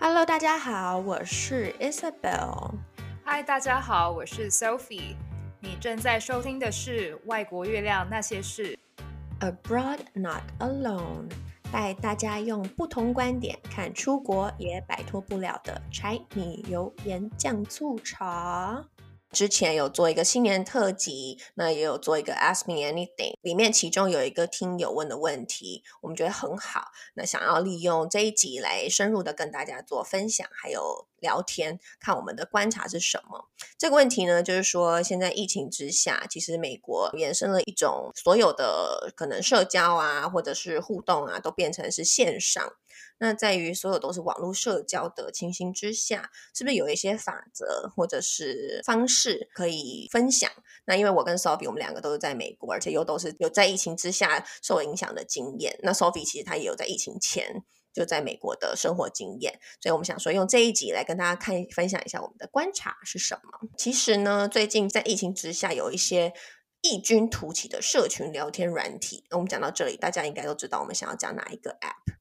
Hello，大家好，我是 Isabel。Hi，大家好，我是 Sophie。你正在收听的是《外国月亮那些事》，Abroad Not Alone，带大家用不同观点看出国也摆脱不了的柴米油盐酱醋茶。之前有做一个新年特辑，那也有做一个 Ask Me Anything，里面其中有一个听友问的问题，我们觉得很好，那想要利用这一集来深入的跟大家做分享，还有聊天，看我们的观察是什么。这个问题呢，就是说现在疫情之下，其实美国衍生了一种所有的可能社交啊，或者是互动啊，都变成是线上。那在于所有都是网络社交的情形之下，是不是有一些法则或者是方式可以分享？那因为我跟 Sophie 我们两个都是在美国，而且又都是有在疫情之下受影响的经验。那 Sophie 其实她也有在疫情前就在美国的生活经验，所以我们想说用这一集来跟大家看分享一下我们的观察是什么。其实呢，最近在疫情之下有一些异军突起的社群聊天软体。那我们讲到这里，大家应该都知道我们想要讲哪一个 App。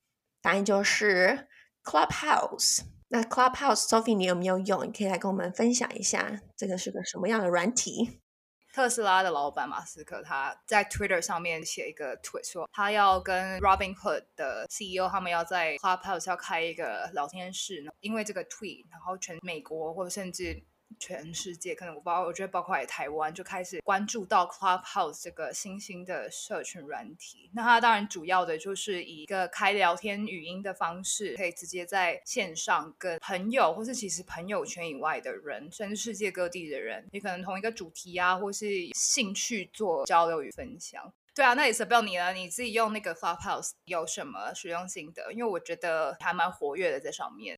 答案就是 Clubhouse。那 Clubhouse，Sophie，你有没有用？你可以来跟我们分享一下，这个是个什么样的软体？特斯拉的老板马斯克他在 Twitter 上面写一个 tweet 说，他要跟 Robinhood 的 CEO 他们要在 Clubhouse 要开一个聊天室，因为这个 tweet，然后全美国或者甚至。全世界可能我包，我觉得包括也台湾就开始关注到 Clubhouse 这个新兴的社群软体。那它当然主要的就是以一个开聊天语音的方式，可以直接在线上跟朋友，或是其实朋友圈以外的人，甚至世界各地的人，你可能同一个主题啊，或是兴趣做交流与分享。对啊，那 Isabel 你了？你自己用那个 Clubhouse 有什么实用性的？因为我觉得还蛮活跃的在上面。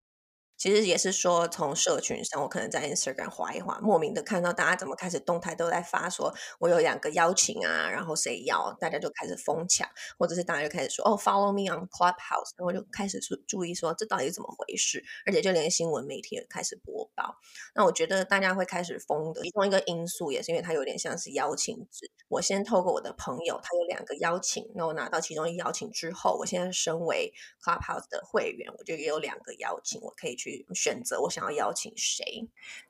其实也是说，从社群上，我可能在 Instagram 滑一滑，莫名的看到大家怎么开始动态都在发说，我有两个邀请啊，然后谁要，大家就开始疯抢，或者是大家就开始说，哦，Follow me on Clubhouse，然后就开始注注意说，这到底是怎么回事？而且就连新闻媒体也开始播报。那我觉得大家会开始疯的其中一个因素，也是因为它有点像是邀请制。我先透过我的朋友，他有两个邀请，那我拿到其中一个邀请之后，我现在身为 Clubhouse 的会员，我就也有两个邀请，我可以去。选择我想要邀请谁，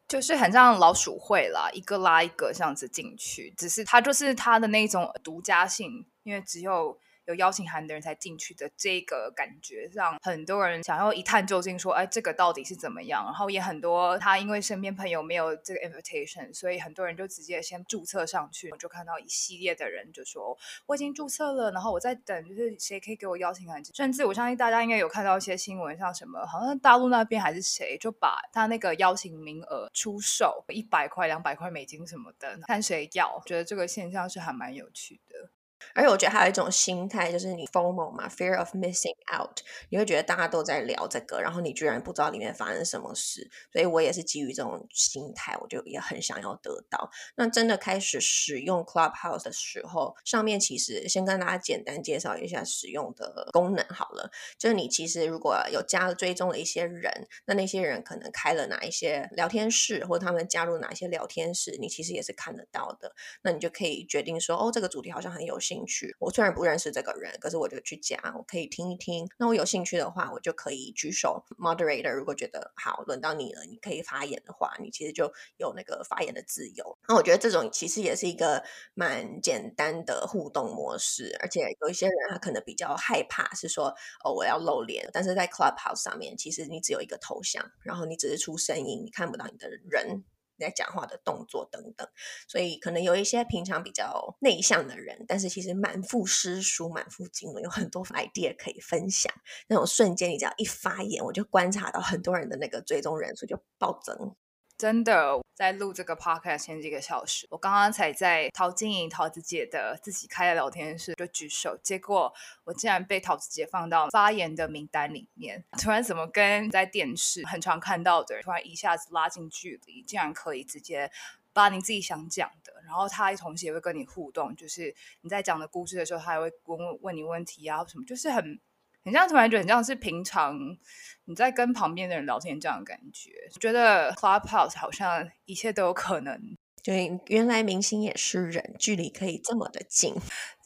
就是很像老鼠会啦，一个拉一个这样子进去，只是它就是它的那种独家性，因为只有。有邀请函的人才进去的这个感觉，让很多人想要一探究竟，说，哎，这个到底是怎么样？然后也很多他因为身边朋友没有这个 invitation，所以很多人就直接先注册上去。我就看到一系列的人就说，我已经注册了，然后我在等，就是谁可以给我邀请函。甚至我相信大家应该有看到一些新闻，像什么，好像大陆那边还是谁，就把他那个邀请名额出售一百块、两百块美金什么的，看谁要。觉得这个现象是还蛮有趣的。而且我觉得还有一种心态，就是你 FOMO 嘛，Fear of Missing Out，你会觉得大家都在聊这个，然后你居然不知道里面发生什么事。所以我也是基于这种心态，我就也很想要得到。那真的开始使用 Clubhouse 的时候，上面其实先跟大家简单介绍一下使用的功能好了。就是你其实如果有加了追踪的一些人，那那些人可能开了哪一些聊天室，或他们加入哪一些聊天室，你其实也是看得到的。那你就可以决定说，哦，这个主题好像很有兴趣。我虽然不认识这个人，可是我就去加，我可以听一听。那我有兴趣的话，我就可以举手。Moderator 如果觉得好，轮到你了，你可以发言的话，你其实就有那个发言的自由。那我觉得这种其实也是一个蛮简单的互动模式，而且有一些人他可能比较害怕，是说哦我要露脸，但是在 Clubhouse 上面，其实你只有一个头像，然后你只是出声音，你看不到你的人。在讲话的动作等等，所以可能有一些平常比较内向的人，但是其实满腹诗书、满腹经纶，有很多 idea 可以分享。那种瞬间，你只要一发言，我就观察到很多人的那个追踪人数就暴增。真的，在录这个 podcast 前几个小时，我刚刚才在陶晶莹、陶子姐的自己开的聊天室就举手，结果我竟然被陶子姐放到发言的名单里面。突然怎么跟在电视很常看到的，突然一下子拉近距离，竟然可以直接把你自己想讲的，然后他同时也会跟你互动，就是你在讲的故事的时候，他还会问问你问题啊什么，就是很。你这样突然觉得很像是平常你在跟旁边的人聊天这样的感觉，觉得 Clubhouse 好像一切都有可能。对，原来明星也是人，距离可以这么的近。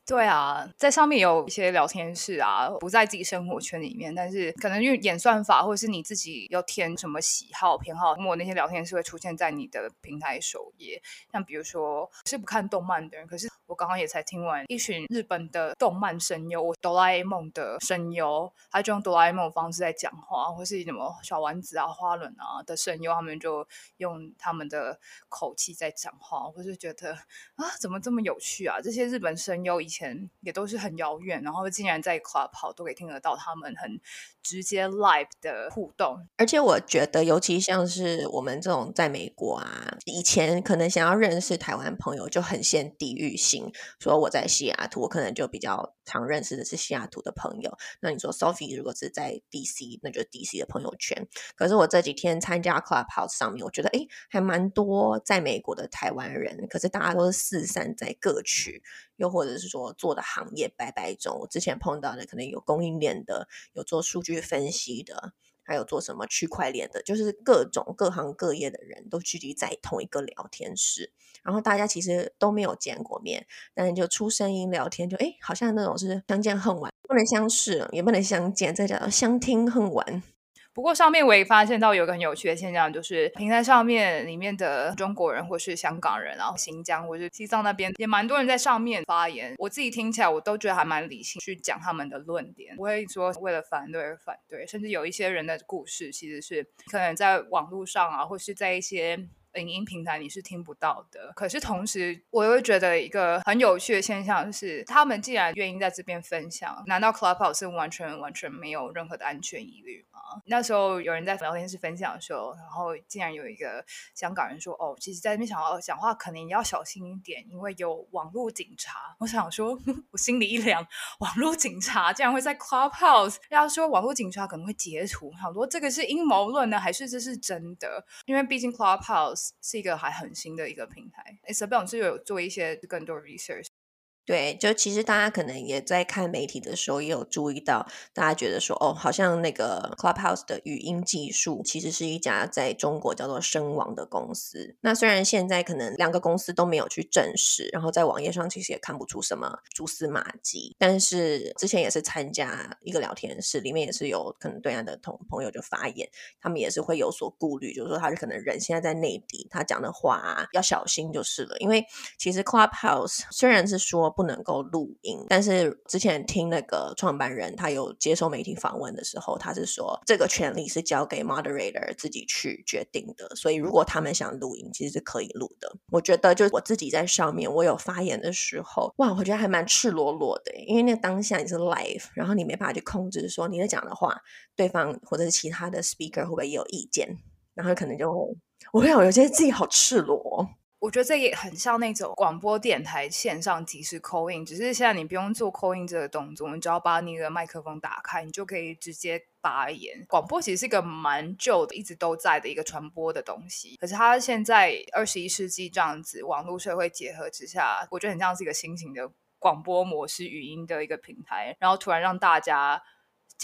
对啊，在上面有一些聊天室啊，不在自己生活圈里面，但是可能因为演算法，或者是你自己要填什么喜好偏好，那么那些聊天室会出现在你的平台首页。像比如说是不看动漫的人，可是我刚刚也才听完一群日本的动漫声优，哆啦 A 梦的声优，他就用哆啦 A 梦方式在讲话，或是什么小丸子啊、花轮啊的声优，他们就用他们的口气在讲话，我就觉得啊，怎么这么有趣啊？这些日本声优以前也都是很遥远，然后竟然在 Club 跑都可以听得到他们很直接 live 的互动。而且我觉得，尤其像是我们这种在美国啊，以前可能想要认识台湾朋友就很限地域性，说我在西雅图，我可能就比较常认识的是西雅图的朋友。那你说 Sophie 如果是在 DC，那就 DC 的朋友圈。可是我这几天参加 Clubhouse 上面，我觉得诶还蛮多在美国的台湾人，可是大家都是四散在各区。又或者是说做的行业百百种，我之前碰到的可能有供应链的，有做数据去分析的，还有做什么区块链的，就是各种各行各业的人都聚集在同一个聊天室，然后大家其实都没有见过面，但是就出声音聊天就，哎，好像那种是相见恨晚，不能相视，也不能相见，再叫相听恨晚。不过上面我也发现到有个很有趣的现象，就是平台上面里面的中国人或是香港人，然后新疆或是西藏那边也蛮多人在上面发言。我自己听起来，我都觉得还蛮理性去讲他们的论点，不会说为了反对而反对。甚至有一些人的故事，其实是可能在网络上啊，或是在一些。影音平台你是听不到的，可是同时我又觉得一个很有趣的现象是，他们既然愿意在这边分享，难道 Clubhouse 是完全完全没有任何的安全疑虑吗？那时候有人在聊天室分享的时候，然后竟然有一个香港人说：“哦，其实在那边想要讲话，可能也要小心一点，因为有网络警察。”我想说，我心里一凉，网络警察竟然会在 Clubhouse，要说网络警察可能会截图，好多这个是阴谋论呢，还是这是真的？因为毕竟 Clubhouse。是一个还很新的一个平台。Isabel 是有做一些更多 research。对，就其实大家可能也在看媒体的时候，也有注意到，大家觉得说，哦，好像那个 Clubhouse 的语音技术其实是一家在中国叫做声网的公司。那虽然现在可能两个公司都没有去证实，然后在网页上其实也看不出什么蛛丝马迹，但是之前也是参加一个聊天室，里面也是有可能对岸的同朋友就发言，他们也是会有所顾虑，就是说他是可能人现在在内地，他讲的话，要小心就是了，因为其实 Clubhouse 虽然是说。不能够录音，但是之前听那个创办人，他有接受媒体访问的时候，他是说这个权利是交给 moderator 自己去决定的，所以如果他们想录音，其实是可以录的。我觉得就我自己在上面，我有发言的时候，哇，我觉得还蛮赤裸裸的，因为那当下你是 live，然后你没办法去控制说你在讲的话，对方或者是其他的 speaker 会不会也有意见，然后可能就我会有觉得自己好赤裸。我觉得这也很像那种广播电台线上即时 call in，只是现在你不用做 call in 这个动作，你只要把你的麦克风打开，你就可以直接发言。广播其实是一个蛮旧的、一直都在的一个传播的东西，可是它现在二十一世纪这样子网络社会结合之下，我觉得很像是一个新型的广播模式语音的一个平台，然后突然让大家。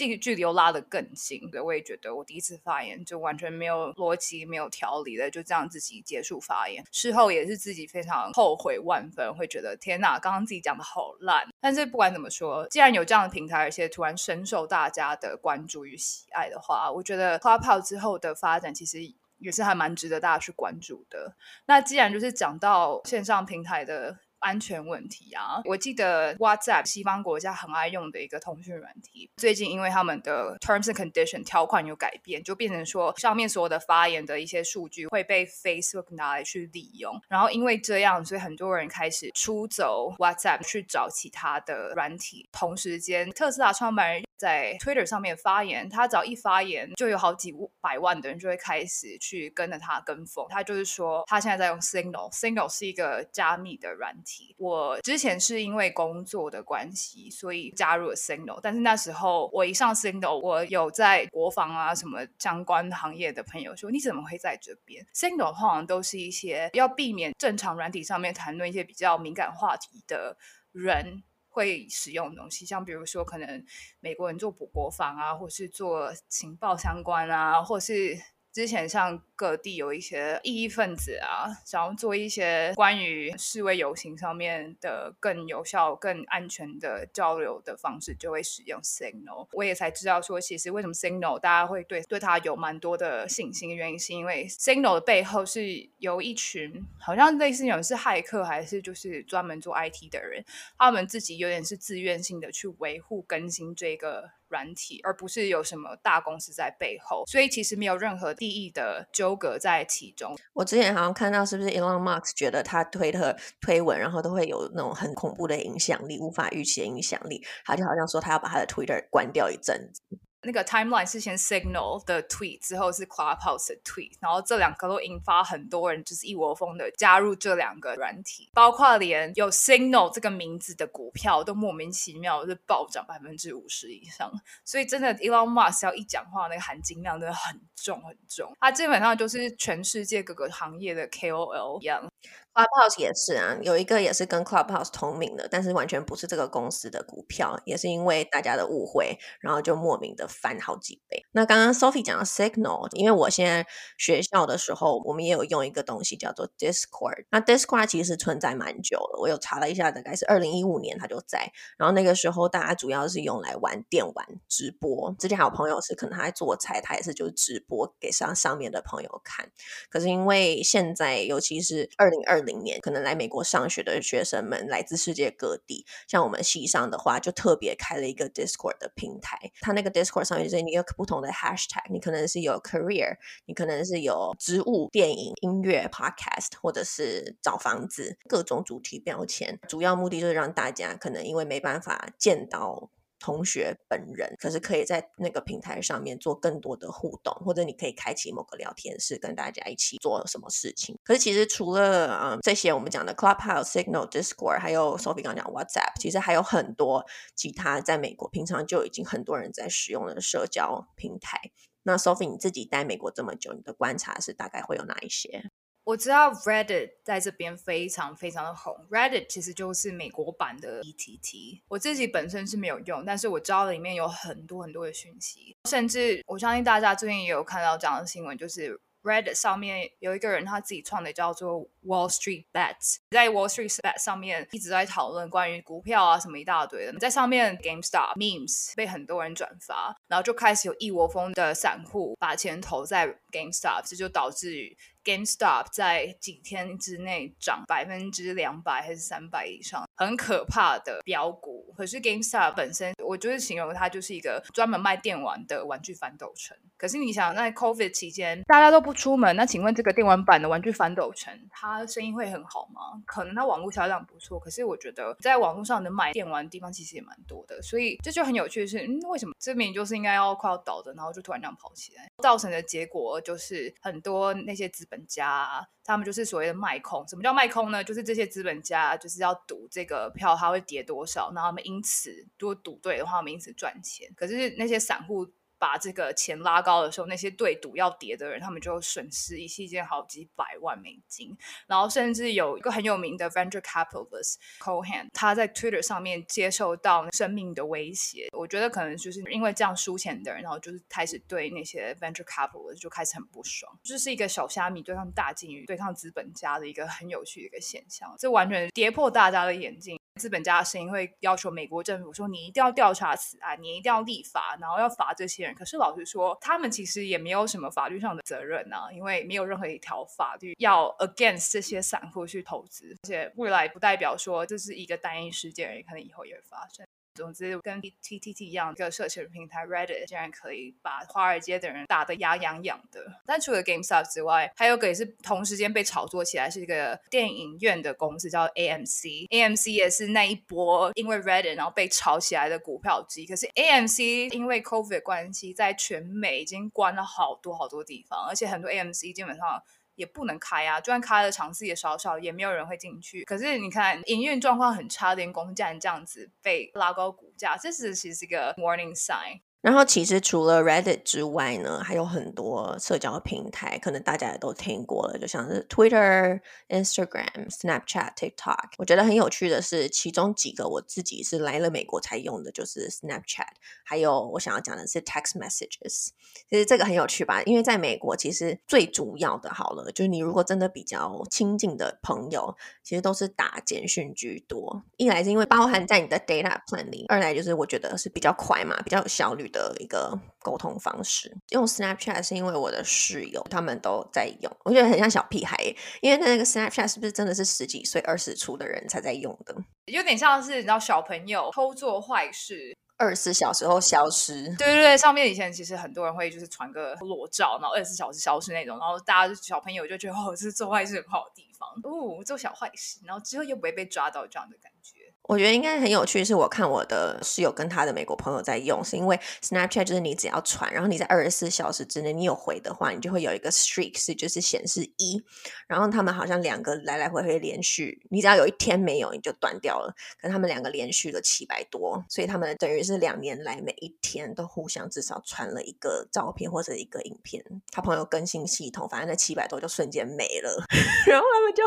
这个距离又拉得更近，对，我也觉得我第一次发言就完全没有逻辑、没有条理的，就这样自己结束发言。事后也是自己非常后悔万分，会觉得天哪，刚刚自己讲的好烂。但是不管怎么说，既然有这样的平台，而且突然深受大家的关注与喜爱的话，我觉得花炮之后的发展其实也是还蛮值得大家去关注的。那既然就是讲到线上平台的。安全问题啊！我记得 WhatsApp 西方国家很爱用的一个通讯软体，最近因为他们的 Terms and Condition 条款有改变，就变成说上面所有的发言的一些数据会被 Facebook 拿来去利用。然后因为这样，所以很多人开始出走 WhatsApp 去找其他的软体。同时间，特斯拉创办人在 Twitter 上面发言，他只要一发言，就有好几百万的人就会开始去跟着他跟风。他就是说，他现在在用 Signal，Signal 是一个加密的软体。我之前是因为工作的关系，所以加入了 Signal。但是那时候我一上 Signal，我有在国防啊什么相关行业的朋友说：“你怎么会在这边？”Signal 通常都是一些要避免正常软体上面谈论一些比较敏感话题的人会使用的东西，像比如说可能美国人做国防啊，或是做情报相关啊，或是。之前像各地有一些异议分子啊，想要做一些关于示威游行上面的更有效、更安全的交流的方式，就会使用 Signal。我也才知道说，其实为什么 Signal 大家会对对它有蛮多的信心原因，是因为 Signal 的背后是由一群好像类似有人是骇客，还是就是专门做 IT 的人，他们自己有点是自愿性的去维护更新这个。软体，而不是有什么大公司在背后，所以其实没有任何利益的纠葛在其中。我之前好像看到，是不是 Elon Musk 觉得他推特推文，然后都会有那种很恐怖的影响力，无法预期的影响力，他就好像说他要把他的 Twitter 关掉一阵子。那个 timeline 是先 Signal 的 tweet，之后是 Clubhouse 的 tweet，然后这两个都引发很多人就是一窝蜂的加入这两个软体，包括连有 Signal 这个名字的股票都莫名其妙是暴涨百分之五十以上，所以真的 Elon Musk 要一讲话，那个含金量真的很重很重，他基本上就是全世界各个行业的 KOL 一样。Clubhouse 也是啊，有一个也是跟 Clubhouse 同名的，但是完全不是这个公司的股票，也是因为大家的误会，然后就莫名的翻好几倍。那刚刚 Sophie 讲的 Signal，因为我现在学校的时候，我们也有用一个东西叫做 Discord。那 Discord 其实存在蛮久了，我有查了一下，大概是二零一五年它就在。然后那个时候大家主要是用来玩电玩直播。之前还有朋友是可能他在做菜，他也是就是直播给上上面的朋友看。可是因为现在，尤其是二零二零年，可能来美国上学的学生们来自世界各地，像我们系上的话，就特别开了一个 Discord 的平台。它那个 Discord 上面就是你有不同的 Hashtag，你可能是有 Career，你可能是有植物、电影、音乐、Podcast，或者是找房子，各种主题标签。主要目的就是让大家可能因为没办法见到。同学本人，可是可以在那个平台上面做更多的互动，或者你可以开启某个聊天室，跟大家一起做什么事情。可是其实除了嗯这些我们讲的 Clubhouse、Signal、Discord，还有 Sophie 刚刚讲 WhatsApp，其实还有很多其他在美国平常就已经很多人在使用的社交平台。那 Sophie 你自己待美国这么久，你的观察是大概会有哪一些？我知道 Reddit 在这边非常非常的红，Reddit 其实就是美国版的 E T T。我自己本身是没有用，但是我知道里面有很多很多的讯息，甚至我相信大家最近也有看到这样的新闻，就是 Reddit 上面有一个人他自己创的叫做 Wall Street Bets，在 Wall Street Bets 上面一直在讨论关于股票啊什么一大堆的，在上面 GameStop memes 被很多人转发，然后就开始有一窝蜂的散户把钱投在 GameStop，这就导致。GameStop 在几天之内涨百分之两百还是三百以上，很可怕的飙股。可是 GameStop 本身，我就是形容它就是一个专门卖电玩的玩具反斗城。可是你想，在 COVID 期间大家都不出门，那请问这个电玩版的玩具反斗城，它生意会很好吗？可能它网络销量不错，可是我觉得在网络上能买电玩的地方其实也蛮多的。所以这就很有趣的是，嗯，为什么这明明就是应该要快要倒的，然后就突然这样跑起来，造成的结果就是很多那些资本家，他们就是所谓的卖空。什么叫卖空呢？就是这些资本家就是要赌这个票它会跌多少，然后他们因此如果赌对的话，他们因此赚钱。可是那些散户。把这个钱拉高的时候，那些对赌要跌的人，他们就损失一期间好几百万美金。然后甚至有一个很有名的 venture capitalist Cohen，他在 Twitter 上面接受到生命的威胁。我觉得可能就是因为这样输钱的人，然后就是开始对那些 venture capitalist 就开始很不爽。这、就是一个小虾米对抗大鲸鱼、对抗资本家的一个很有趣的一个现象。这完全跌破大家的眼镜。资本家的声音会要求美国政府说：“你一定要调查此案，你一定要立法，然后要罚这些人。”可是老实说，他们其实也没有什么法律上的责任啊，因为没有任何一条法律要 against 这些散户去投资，而且未来不代表说这是一个单一事件而已，可能以后也会发生。总之，跟 TTT 一样，一个社群平台 Reddit 竟然可以把华尔街的人打得牙痒痒的。但除了 GameStop 之外，还有个也是同时间被炒作起来，是一个电影院的公司叫 AMC。AMC 也是那一波因为 Reddit 然后被炒起来的股票机。可是 AMC 因为 COVID 关系，在全美已经关了好多好多地方，而且很多 AMC 基本上。也不能开啊，就算开了场次也少少，也没有人会进去。可是你看营运状况很差的公司，竟然这样子被拉高股价，这是其实是一个 warning sign。然后其实除了 Reddit 之外呢，还有很多社交平台，可能大家也都听过了，就像是 Twitter、Instagram、Snapchat、TikTok。我觉得很有趣的是，其中几个我自己是来了美国才用的，就是 Snapchat，还有我想要讲的是 Text Messages。其实这个很有趣吧？因为在美国，其实最主要的好了，就是你如果真的比较亲近的朋友，其实都是打简讯居多。一来是因为包含在你的 data plan 里，二来就是我觉得是比较快嘛，比较有效率。的一个沟通方式，用 Snapchat 是因为我的室友他们都在用，我觉得很像小屁孩，因为那个 Snapchat 是不是真的是十几岁、二十出的人才在用的？有点像是你知道小朋友偷做坏事，二十四小时后消失。对对对，上面以前其实很多人会就是传个裸照，然后二十四小时消失那种，然后大家小朋友就觉得哦，这是做坏事很好的地方哦，做小坏事，然后之后又不会被抓到这样的感觉。我觉得应该很有趣，是我看我的室友跟他的美国朋友在用，是因为 Snapchat 就是你只要传，然后你在二十四小时之内你有回的话，你就会有一个 streak 是就是显示一，然后他们好像两个来来回回连续，你只要有一天没有你就断掉了，可他们两个连续了七百多，所以他们等于是两年来每一天都互相至少传了一个照片或者一个影片，他朋友更新系统，反正那七百多就瞬间没了，然后他们就。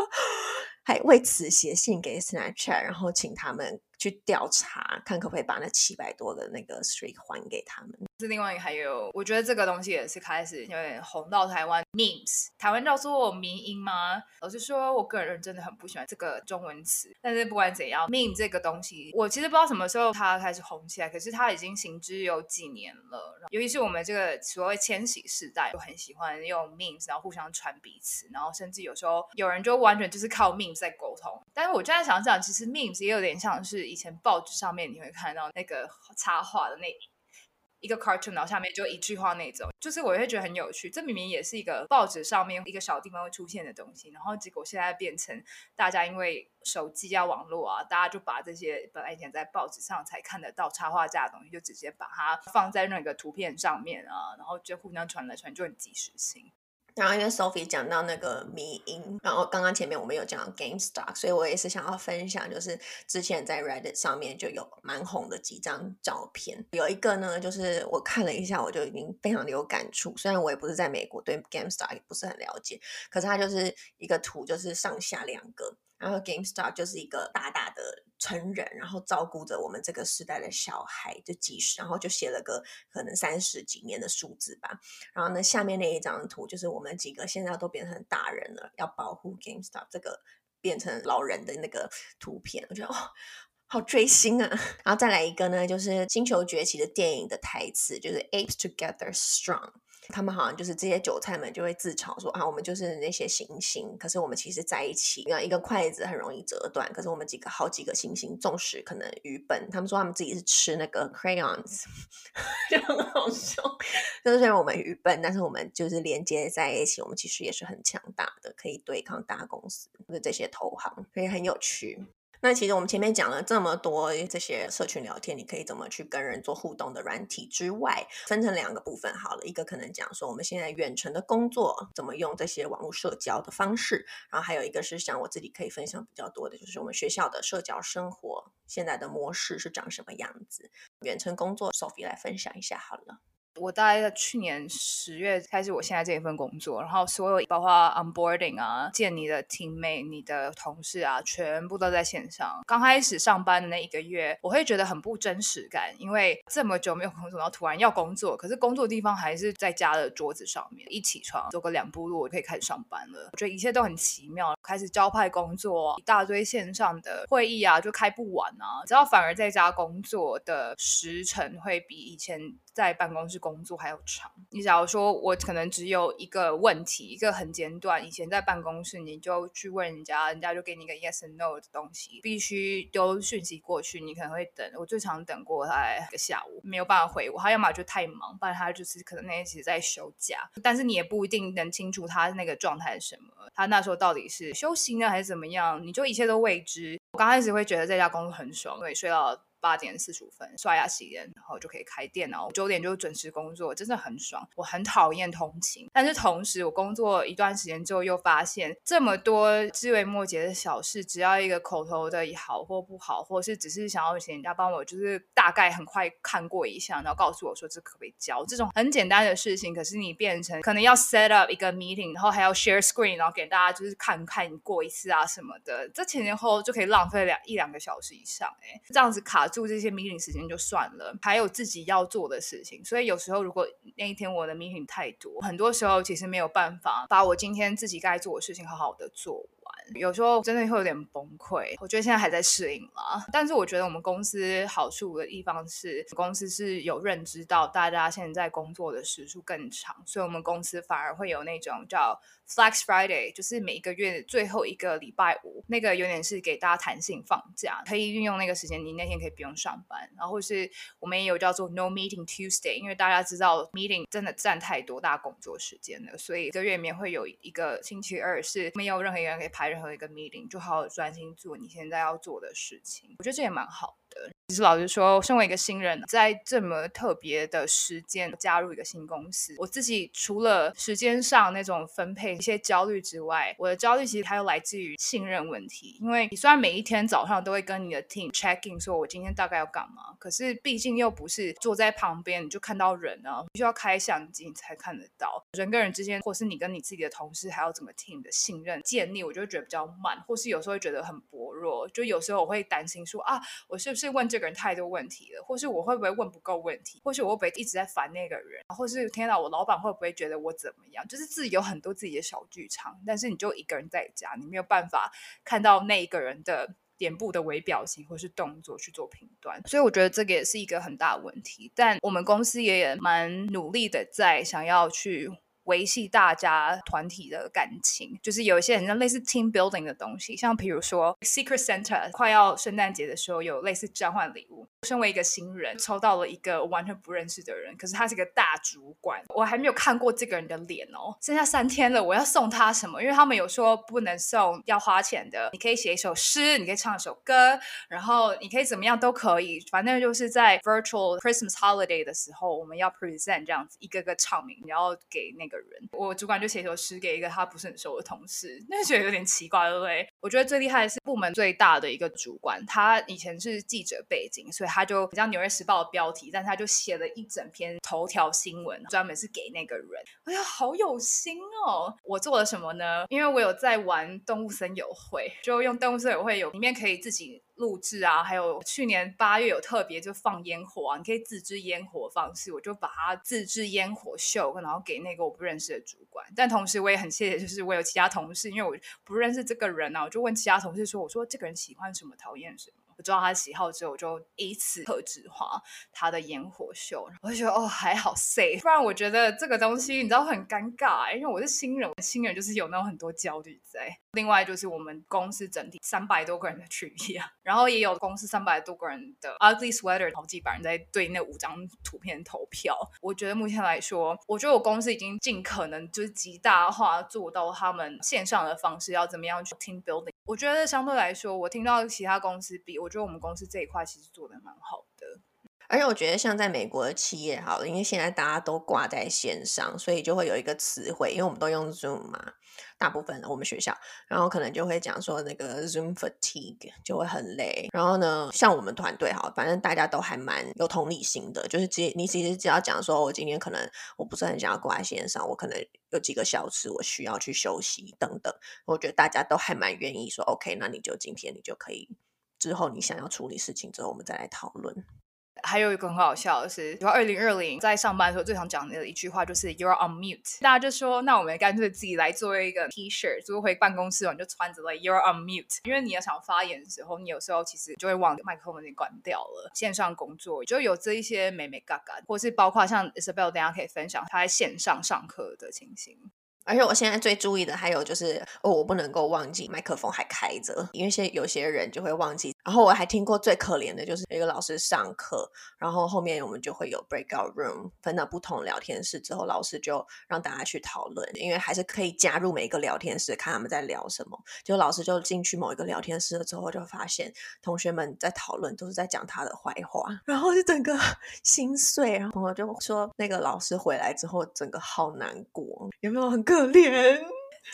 还为此写信给 Snapchat，然后请他们去调查，看可不可以把那七百多的那个 streak 还给他们。是另外，还有我觉得这个东西也是开始有点红到台湾 memes，台湾叫做民音吗？老实说，我个人真的很不喜欢这个中文词。但是不管怎样，meme 这个东西，我其实不知道什么时候它开始红起来，可是它已经行之有几年了。尤其是我们这个所谓千禧世代，就很喜欢用 memes，然后互相传彼此，然后甚至有时候有人就完全就是靠 memes 在沟通。但是我现在想想，其实 memes 也有点像是以前报纸上面你会看到那个插画的那一个 cartoon，然后下面就一句话那种，就是我会觉得很有趣。这明明也是一个报纸上面一个小地方会出现的东西，然后结果现在变成大家因为手机啊、网络啊，大家就把这些本来以前在报纸上才看得到插画架的东西，就直接把它放在那个图片上面啊，然后就互相传来传，就很即时性。然后因为 Sophie 讲到那个迷因，然后刚刚前面我们有讲到 GameStop，所以我也是想要分享，就是之前在 Reddit 上面就有蛮红的几张照片，有一个呢，就是我看了一下，我就已经非常的有感触。虽然我也不是在美国，对 GameStop 也不是很了解，可是它就是一个图，就是上下两个。然后 GameStop 就是一个大大的成人，然后照顾着我们这个时代的小孩，就几十，然后就写了个可能三十几年的数字吧。然后呢，下面那一张图就是我们几个现在都变成大人了，要保护 GameStop 这个变成老人的那个图片。我觉得哦，好追星啊！然后再来一个呢，就是《星球崛起》的电影的台词，就是 Apes Together Strong。他们好像就是这些韭菜们就会自嘲说啊，我们就是那些行星，可是我们其实在一起，一个筷子很容易折断，可是我们几个好几个行星，纵使可能愚笨，他们说他们自己是吃那个 crayons，就很好笑。就是虽然我们愚笨，但是我们就是连接在一起，我们其实也是很强大的，可以对抗大公司的这些投行，所以很有趣。那其实我们前面讲了这么多这些社群聊天，你可以怎么去跟人做互动的软体之外，分成两个部分好了。一个可能讲说我们现在远程的工作怎么用这些网络社交的方式，然后还有一个是想我自己可以分享比较多的，就是我们学校的社交生活现在的模式是长什么样子。远程工作，Sophie 来分享一下好了。我大概在去年十月开始我现在这一份工作，然后所有包括 onboarding 啊、见你的 teammate、你的同事啊，全部都在线上。刚开始上班的那一个月，我会觉得很不真实感，因为这么久没有工作，然后突然要工作，可是工作地方还是在家的桌子上面。一起床走个两步路，我就可以开始上班了。我觉得一切都很奇妙。开始交派工作，一大堆线上的会议啊，就开不完啊。只要反而在家工作的时程会比以前在办公室工作还要长。你假如说我可能只有一个问题，一个很简短，以前在办公室你就去问人家，人家就给你一个 yes and no 的东西，必须丢讯息过去，你可能会等。我最长等过来一个下午，没有办法回我，他要么就太忙，不然他就是可能那天其实在休假，但是你也不一定能清楚他那个状态是什么，他那时候到底是休息呢还是怎么样，你就一切都未知。我刚开始会觉得在家工作很爽，对，睡到。八点四十五分刷牙洗脸，然后就可以开电脑，九点就准时工作，真的很爽。我很讨厌通勤，但是同时我工作一段时间之后又发现，这么多枝微末节的小事，只要一个口头的好或不好，或是只是想要请人家帮我，就是大概很快看过一下，然后告诉我说这可不可以交，这种很简单的事情，可是你变成可能要 set up 一个 meeting，然后还要 share screen，然后给大家就是看看过一次啊什么的，这前前后后就可以浪费两一两个小时以上，哎，这样子卡住这些 meeting 时间就算了，还有自己要做的事情，所以有时候如果那一天我的 meeting 太多，很多时候其实没有办法把我今天自己该做的事情好好的做。有时候真的会有点崩溃，我觉得现在还在适应啦。但是我觉得我们公司好处的地方是，公司是有认知到大家现在工作的时数更长，所以我们公司反而会有那种叫 Flex Friday，就是每一个月最后一个礼拜五，那个有点是给大家弹性放假，可以运用那个时间，你那天可以不用上班。然后是我们也有叫做 No Meeting Tuesday，因为大家知道 meeting 真的占太多大家工作时间了，所以一个月里面会有一个星期二是没有任何一个人可以排任何一个 meeting，就好好专心做你现在要做的事情。我觉得这也蛮好的。其实老实说，身为一个新人，在这么特别的时间加入一个新公司，我自己除了时间上那种分配一些焦虑之外，我的焦虑其实还有来自于信任问题。因为你虽然每一天早上都会跟你的 team checking，说我今天大概要干嘛，可是毕竟又不是坐在旁边你就看到人啊，必须要开相机你才看得到人跟人之间，或是你跟你自己的同事还有整个 team 的信任建立，我就觉得比较慢，或是有时候会觉得很薄弱。就有时候我会担心说啊，我是不是问这个人太多问题了，或是我会不会问不够问题，或是我会不会一直在烦那个人，或是天哪，我老板会不会觉得我怎么样？就是自己有很多自己的小剧场，但是你就一个人在家，你没有办法看到那一个人的脸部的微表情或是动作去做评断，所以我觉得这个也是一个很大的问题。但我们公司也蛮努力的，在想要去。维系大家团体的感情，就是有一些很像类似 team building 的东西，像比如说 Secret Santa，快要圣诞节的时候有类似交换礼物。身为一个新人，抽到了一个完全不认识的人，可是他是个大主管，我还没有看过这个人的脸哦。剩下三天了，我要送他什么？因为他们有说不能送要花钱的，你可以写一首诗，你可以唱一首歌，然后你可以怎么样都可以，反正就是在 virtual Christmas holiday 的时候，我们要 present 这样子一个个唱名，然后给那个。人，我主管就写一首诗给一个他不是很熟的同事，那觉得有点奇怪，对不对？我觉得最厉害的是部门最大的一个主管，他以前是记者背景，所以他就比较《纽约时报》的标题，但他就写了一整篇头条新闻，专门是给那个人。哎呀，好有心哦！我做了什么呢？因为我有在玩动物森友会，就用动物森友会有里面可以自己。录制啊，还有去年八月有特别就放烟火啊，你可以自制烟火方式，我就把它自制烟火秀，然后给那个我不认识的主管。但同时我也很谢谢，就是我有其他同事，因为我不认识这个人啊，我就问其他同事说：“我说这个人喜欢什么，讨厌什么。”我知道他的喜好之后，我就以此特制化他的烟火秀。我就觉得哦，还好 safe，不然我觉得这个东西你知道很尴尬，因为我是新人，新人就是有那种很多焦虑在。另外就是我们公司整体三百多个人的群里啊，然后也有公司三百多个人的 ugly sweater，好几百人在对那五张图片投票。我觉得目前来说，我觉得我公司已经尽可能就是极大化做到他们线上的方式要怎么样去 team building。我觉得相对来说，我听到其他公司比，我觉得我们公司这一块其实做的蛮好的。而且我觉得像在美国的企业，好，因为现在大家都挂在线上，所以就会有一个词汇，因为我们都用 Zoom 嘛，大部分我们学校，然后可能就会讲说那个 Zoom fatigue 就会很累。然后呢，像我们团队哈，反正大家都还蛮有同理心的，就是只你其实只要讲说，我今天可能我不是很想要挂在线上，我可能有几个小时我需要去休息等等，我觉得大家都还蛮愿意说 OK，那你就今天你就可以，之后你想要处理事情之后，我们再来讨论。还有一个很好笑的是，然后二零二零在上班的时候最常讲的一句话就是 “You're on mute”，大家就说：“那我们干脆自己来做一个 T-shirt，如果回办公室，你就穿着 like “You're on mute”，因为你要想发言的时候，你有时候其实就会忘麦克风给关掉了。线上工作就有这一些美美嘎嘎，或是包括像 Isabel，等下可以分享他在线上上课的情形。而且我现在最注意的还有就是，哦，我不能够忘记麦克风还开着，因为现有些人就会忘记然后我还听过最可怜的就是一个老师上课，然后后面我们就会有 breakout room 分到不同聊天室之后，老师就让大家去讨论，因为还是可以加入每一个聊天室看他们在聊什么。就老师就进去某一个聊天室了之后，就发现同学们在讨论都是在讲他的坏话，然后就整个 心碎。然后朋友就说那个老师回来之后，整个好难过，有没有很怜？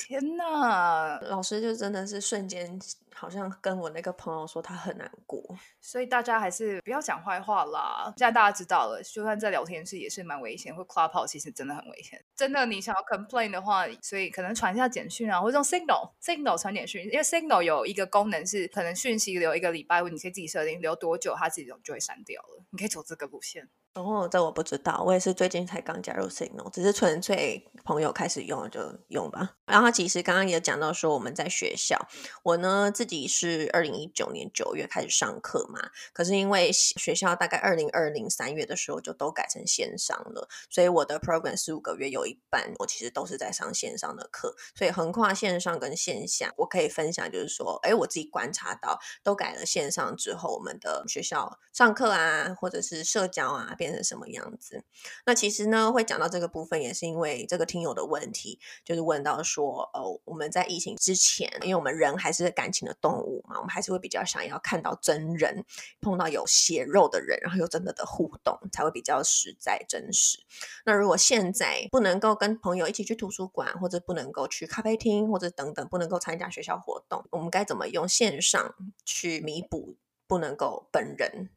天呐，老师就真的是瞬间，好像跟我那个朋友说他很难过，所以大家还是不要讲坏话啦。现在大家知道了，就算在聊天室也是蛮危险，或 Clubhouse 其实真的很危险。真的，你想要 complain 的话，所以可能传一下简讯啊，或者用 Signal，Signal 传简讯，因为 Signal 有一个功能是可能讯息留一个礼拜，你可以自己设定留多久，它自己就就会删掉了。你可以走这个路线。哦，这我不知道，我也是最近才刚加入 Signal，只是纯粹朋友开始用就用吧。然后其实刚刚也讲到说我们在学校，我呢自己是二零一九年九月开始上课嘛，可是因为学校大概二零二零三月的时候就都改成线上了，所以我的 program 十五个月有一半我其实都是在上线上的课，所以横跨线上跟线下，我可以分享就是说，哎，我自己观察到都改了线上之后，我们的学校上课啊，或者是社交啊。变成什么样子？那其实呢，会讲到这个部分，也是因为这个听友的问题，就是问到说，哦，我们在疫情之前，因为我们人还是感情的动物嘛，我们还是会比较想要看到真人，碰到有血肉的人，然后有真的的互动，才会比较实在真实。那如果现在不能够跟朋友一起去图书馆，或者不能够去咖啡厅，或者等等，不能够参加学校活动，我们该怎么用线上去弥补不能够本人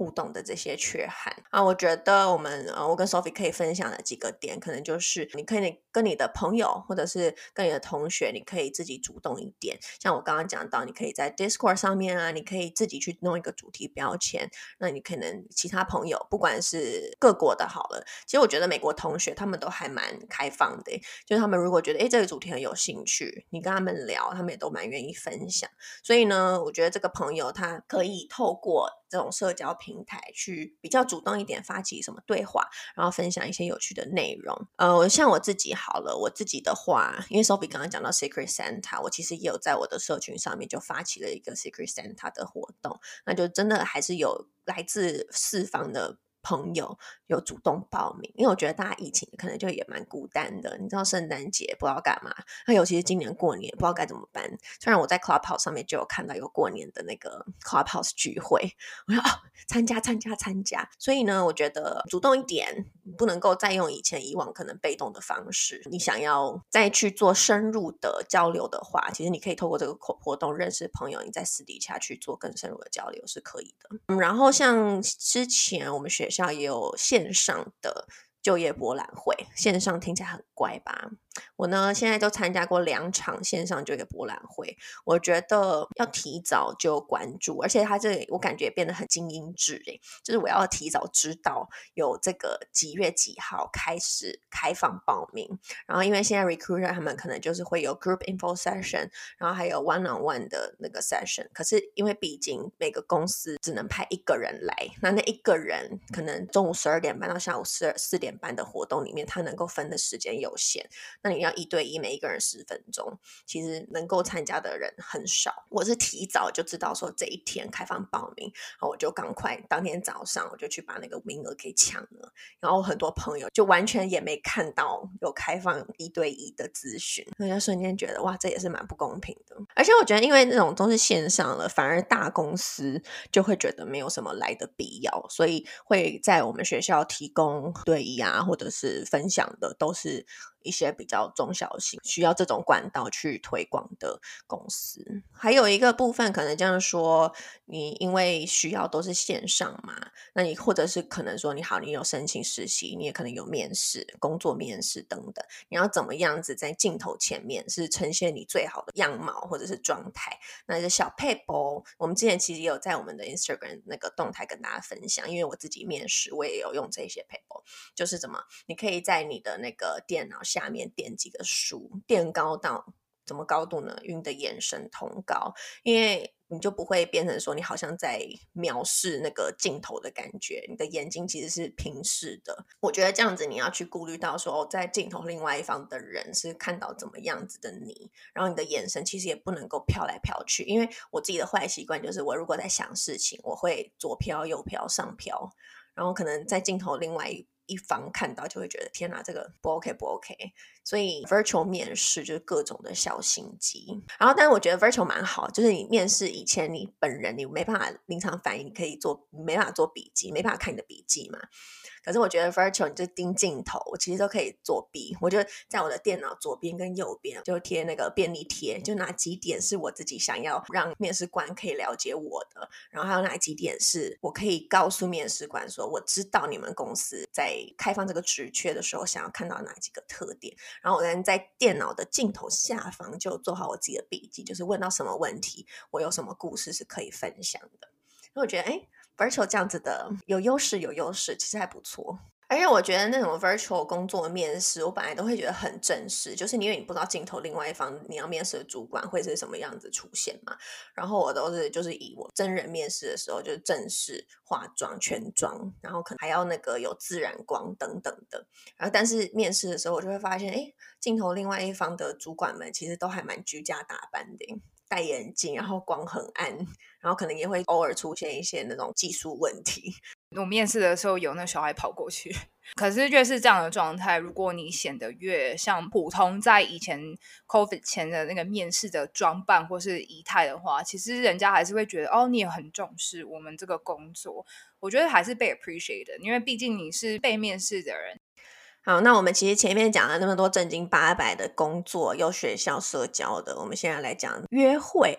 互动的这些缺憾啊，我觉得我们呃，我跟 Sophie 可以分享的几个点，可能就是你可以跟你的朋友或者是跟你的同学，你可以自己主动一点。像我刚刚讲到，你可以在 Discord 上面啊，你可以自己去弄一个主题标签。那你可能其他朋友，不管是各国的好了，其实我觉得美国同学他们都还蛮开放的，就是他们如果觉得诶这个主题很有兴趣，你跟他们聊，他们也都蛮愿意分享。所以呢，我觉得这个朋友他可以透过这种社交平平台去比较主动一点，发起什么对话，然后分享一些有趣的内容。呃，像我自己好了，我自己的话，因为 Sophie 刚刚讲到 Secret Santa，我其实也有在我的社群上面就发起了一个 Secret Santa 的活动，那就真的还是有来自四方的。朋友有主动报名，因为我觉得大家疫情可能就也蛮孤单的。你知道圣诞节不知道干嘛，那尤其是今年过年不知道该怎么办。虽然我在 Clubhouse 上面就有看到有过年的那个 Clubhouse 聚会，我说哦，参加参加参加。所以呢，我觉得主动一点，不能够再用以前以往可能被动的方式。你想要再去做深入的交流的话，其实你可以透过这个活动认识朋友，你在私底下去做更深入的交流是可以的。嗯，然后像之前我们学校也有线上的就业博览会，线上听起来很乖吧？我呢，现在都参加过两场线上就业博览会，我觉得要提早就关注，而且它这里我感觉变得很精英制诶，就是我要提早知道有这个几月几号开始开放报名，然后因为现在 recruiter 他们可能就是会有 group info session，然后还有 one on one 的那个 session，可是因为毕竟每个公司只能派一个人来，那那一个人可能中午十二点半到下午四四点半的活动里面，他能够分的时间有限。那你要一对一，每一个人十分钟，其实能够参加的人很少。我是提早就知道说这一天开放报名，然后我就赶快当天早上我就去把那个名额给抢了。然后很多朋友就完全也没看到有开放一对一的咨询，我就瞬间觉得哇，这也是蛮不公平的。而且我觉得，因为那种都是线上了，反而大公司就会觉得没有什么来的必要，所以会在我们学校提供对一啊，或者是分享的都是。一些比较中小型需要这种管道去推广的公司，还有一个部分可能这样说，你因为需要都是线上嘛，那你或者是可能说你好，你有申请实习，你也可能有面试、工作面试等等，你要怎么样子在镜头前面是呈现你最好的样貌或者是状态？那是小撇步，我们之前其实也有在我们的 Instagram 那个动态跟大家分享，因为我自己面试我也有用这些撇步，就是怎么你可以在你的那个电脑。下面垫几个书，垫高到怎么高度呢？与你的眼神同高，因为你就不会变成说你好像在藐视那个镜头的感觉，你的眼睛其实是平视的。我觉得这样子你要去顾虑到说，在镜头另外一方的人是看到怎么样子的你，然后你的眼神其实也不能够飘来飘去，因为我自己的坏习惯就是，我如果在想事情，我会左飘右飘上飘，然后可能在镜头另外一。一方看到就会觉得天哪，这个不 OK 不 OK，所以 virtual 面试就是各种的小心机。然后，但是我觉得 virtual 蛮好，就是你面试以前你本人你没办法临场反应，你可以做，没办法做笔记，没办法看你的笔记嘛。可是我觉得 virtual 你就盯镜头，我其实都可以作弊。我就在我的电脑左边跟右边就贴那个便利贴，就哪几点是我自己想要让面试官可以了解我的，然后还有哪几点是我可以告诉面试官说，我知道你们公司在开放这个职缺的时候想要看到哪几个特点。然后我能在电脑的镜头下方就做好我自己的笔记，就是问到什么问题，我有什么故事是可以分享的。所以我觉得，哎。virtual 这样子的有优势，有优势，其实还不错。而且我觉得那种 virtual 工作的面试，我本来都会觉得很正式，就是因为你不知道镜头另外一方你要面试的主管会是什么样子出现嘛。然后我都是就是以我真人面试的时候，就是正式化妆全妆，然后可能还要那个有自然光等等的。然后但是面试的时候，我就会发现，哎，镜头另外一方的主管们其实都还蛮居家打扮的。戴眼镜，然后光很暗，然后可能也会偶尔出现一些那种技术问题。我面试的时候有那小孩跑过去，可是越是这样的状态，如果你显得越像普通在以前 COVID 前的那个面试的装扮或是仪态的话，其实人家还是会觉得哦，你也很重视我们这个工作。我觉得还是被 appreciated，因为毕竟你是被面试的人。好，那我们其实前面讲了那么多正经八百的工作，有学校社交的，我们现在来讲约会，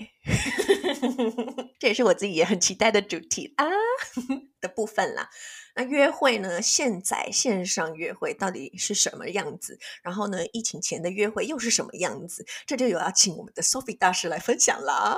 这也是我自己也很期待的主题啊 的部分啦。那约会呢？现在线上约会到底是什么样子？然后呢，疫情前的约会又是什么样子？这就有要请我们的 Sophie 大师来分享啦。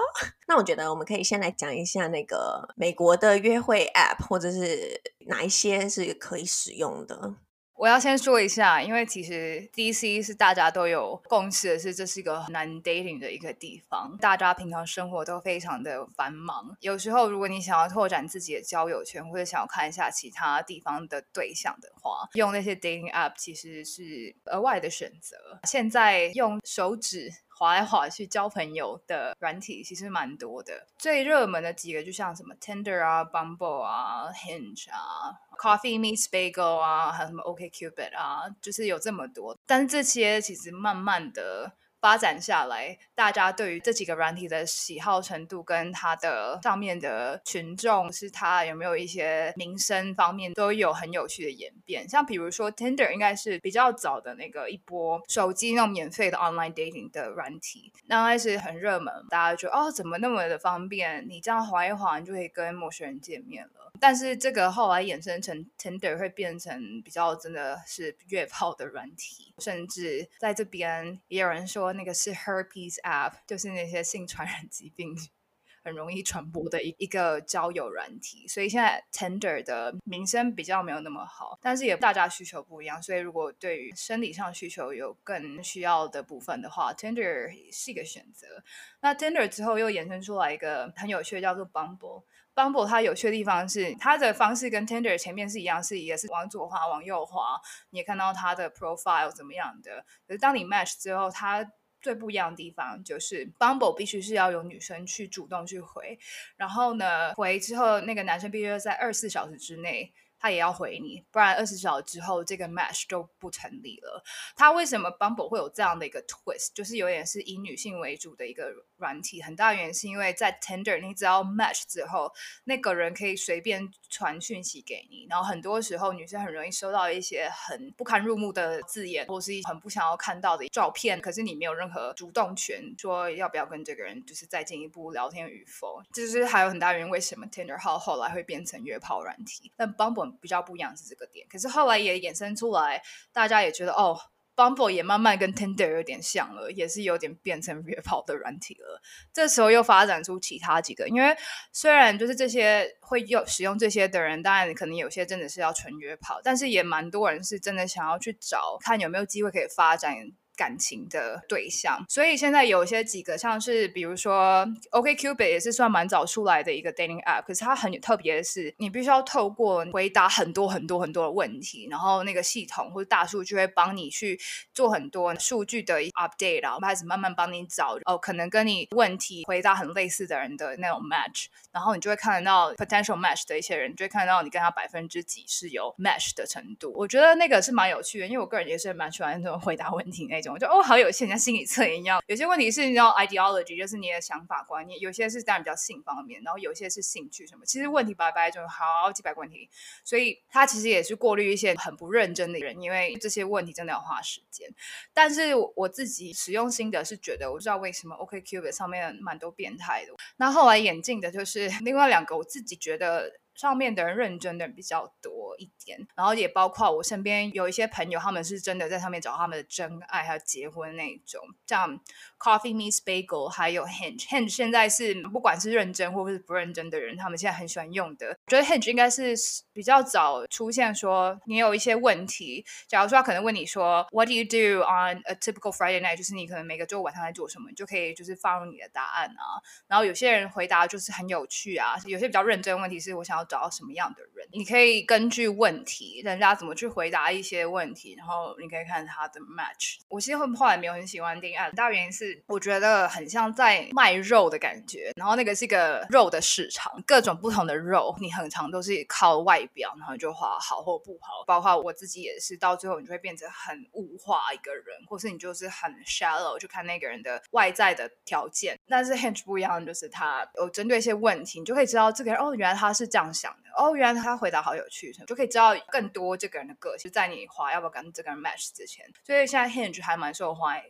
那我觉得我们可以先来讲一下那个美国的约会 App，或者是哪一些是可以使用的。我要先说一下，因为其实 DC 是大家都有共识的是，这是一个很难 dating 的一个地方。大家平常生活都非常的繁忙，有时候如果你想要拓展自己的交友圈，或者想要看一下其他地方的对象的话，用那些 dating app 其实是额外的选择。现在用手指滑来滑去交朋友的软体其实蛮多的，最热门的几个就像什么 Tinder 啊、Bumble 啊、Hinge 啊。Coffee meets bagel 啊，还有什么 OkCupid 啊，就是有这么多。但是这些其实慢慢的发展下来，大家对于这几个软体的喜好程度，跟它的上面的群众，是它有没有一些名声方面，都有很有趣的演变。像比如说 Tinder 应该是比较早的那个一波手机那种免费的 online dating 的软体，那开始很热门，大家就哦，怎么那么的方便？你这样滑一滑，你就可以跟陌生人见面了。但是这个后来衍生成 Tinder 会变成比较真的是约炮的软体，甚至在这边也有人说那个是 Herpes App，就是那些性传染疾病很容易传播的一一个交友软体。所以现在 Tender 的名声比较没有那么好，但是也大家需求不一样，所以如果对于生理上需求有更需要的部分的话，Tender 是一个选择。那 Tender 之后又衍生出来一个很有趣的叫做 Bumble。Bumble 它有趣的地方是，它的方式跟 Tinder 前面是一样，是也是往左滑、往右滑，你也看到它的 profile 怎么样的。可是当你 match 之后，它最不一样的地方就是 Bumble 必须是要有女生去主动去回，然后呢，回之后那个男生必须要在二十四小时之内。他也要回你，不然二十小时之后这个 match 就不成立了。他为什么 Bumble 会有这样的一个 twist？就是有点是以女性为主的一个软体，很大原因是因为在 Tinder 你只要 match 之后，那个人可以随便传讯息给你，然后很多时候女生很容易收到一些很不堪入目的字眼，或是一很不想要看到的照片，可是你没有任何主动权，说要不要跟这个人就是再进一步聊天与否。就是还有很大原因为什么 Tinder 号后来会变成约炮软体，但 Bumble 比较不一样是这个点，可是后来也衍生出来，大家也觉得哦，Bumble 也慢慢跟 Tinder 有点像了，也是有点变成约炮的软体了。这时候又发展出其他几个，因为虽然就是这些会用使用这些的人，当然可能有些真的是要纯约炮，但是也蛮多人是真的想要去找看有没有机会可以发展感情的对象。所以现在有些几个像是，比如说 OkCupid 也是算蛮早出来的一个 dating app，可是它很特别的是，你必须要透过回答很多很多很多的问题，然后那个系统或者大数据会帮你去做很多数据的 update，然后开始慢慢帮你找哦，可能跟你问题回答很类似的人的那种 match，然后你就会看得到 potential match 的一些人，就会看得到你跟他百分之几是有 match 的程度。我觉得那个是蛮有趣的，因为我个人也是蛮喜欢那种回答问题那种，就哦好有趣，像心理测验一样。有些问题是你知道 ideology，就是你的想法观念；有些是当然比较性方面，然后有些是兴趣什么。其实问题百百种，好几百个问题，所以他其实也是过滤一些很不认真的人，因为这些问题真的要花时间。但是我自己使用心得是觉得，我不知道为什么 OkCupid 上面蛮多变态的。那后来眼镜的就是另外两个，我自己觉得。上面的人认真的比较多一点，然后也包括我身边有一些朋友，他们是真的在上面找他们的真爱，还有结婚那种，像 Coffee Meets Bagel，还有 Hinge。Hinge 现在是不管是认真或者是不认真的人，他们现在很喜欢用的。我觉得 Hinge 应该是比较早出现，说你有一些问题，假如说他可能问你说 What do you do on a typical Friday night？就是你可能每个周五晚上在做什么，你就可以就是放入你的答案啊。然后有些人回答就是很有趣啊，有些比较认真的问题是我想要。找到什么样的人？你可以根据问题，人家怎么去回答一些问题，然后你可以看他的 match。我其实后后来没有很喜欢 dating app，大原因是我觉得很像在卖肉的感觉。然后那个是一个肉的市场，各种不同的肉，你很常都是靠外表，然后就画好或不好。包括我自己也是，到最后你就会变成很物化一个人，或是你就是很 shallow，就看那个人的外在的条件。但是 Hinge 不一样，就是他有针对一些问题，你就可以知道这个人哦，原来他是这样。想的哦，原来他回答好有趣，就可以知道更多这个人的个性，在你滑要不要跟这个人 match 之前，所以现在 Hinge 还蛮受欢迎。